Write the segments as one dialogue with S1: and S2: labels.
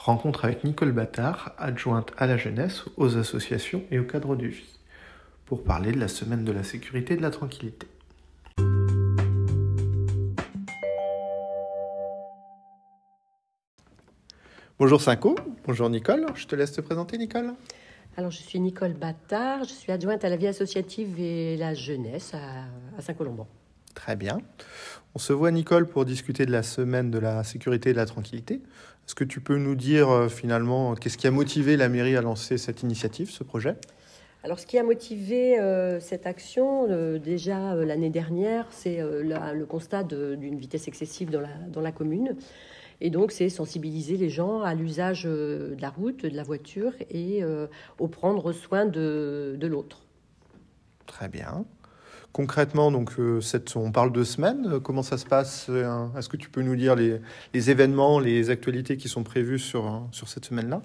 S1: Rencontre avec Nicole Battard, adjointe à la jeunesse, aux associations et au cadre de vie, pour parler de la semaine de la sécurité et de la tranquillité. Bonjour Cinco, bonjour Nicole, je te laisse te présenter Nicole.
S2: Alors, je suis Nicole Battard, je suis adjointe à la vie associative et la jeunesse à, Saint-Colomban.
S1: Très bien. On se voit, Nicole, pour discuter de la semaine de la sécurité et de la tranquillité. Est-ce que tu peux nous dire euh, finalement qu'est-ce qui a motivé la mairie à lancer cette initiative, ce projet?
S2: Alors, ce qui a motivé euh, cette action, euh, déjà l'année dernière, c'est le constat d'une vitesse excessive dans la, dans la commune. Et donc, c'est sensibiliser les gens à l'usage de la route, de la voiture et au prendre soin de, de l'autre.
S1: Très bien. Concrètement, donc, euh, on parle de semaines. Euh, comment ça se passe euh, Est-ce que tu peux nous dire les, événements, les actualités qui sont prévues sur, sur cette semaine-là?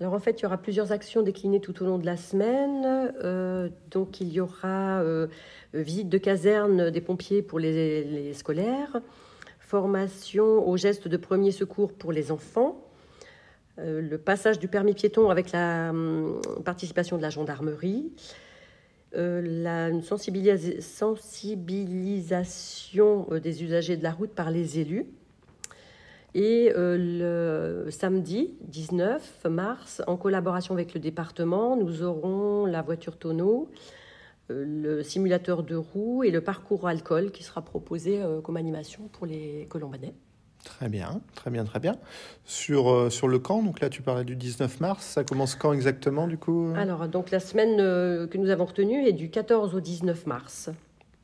S2: Alors en fait, il y aura plusieurs actions déclinées tout au long de la semaine. donc il y aura visite de caserne des pompiers pour les, les, scolaires, formation aux gestes de premier secours pour les enfants, le passage du permis piéton avec la hum, participation de la gendarmerie, euh, la, sensibilisation euh, des usagers de la route par les élus. Et euh, le samedi 19 mars, en collaboration avec le département, nous aurons la voiture tonneau, le simulateur de roues et le parcours alcool qui sera proposé comme animation pour les Colombanais.
S1: Très bien, très bien, très bien. Sur, euh, sur le camp, donc là tu parlais du 19 mars, ça commence quand exactement du coup euh?
S2: Alors, donc la semaine euh, que nous avons retenue est du 14 au 19 mars.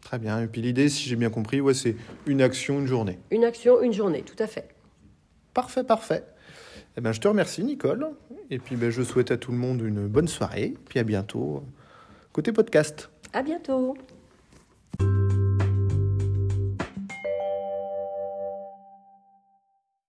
S1: Très bien, et puis l'idée, si j'ai bien compris, ouais, c'est une action, une journée.
S2: Une action, une journée, tout à fait.
S1: Parfait, parfait. Eh ben, je te remercie Nicole, et puis ben, je souhaite à tout le monde une bonne soirée, puis à bientôt côté podcast.
S2: À bientôt.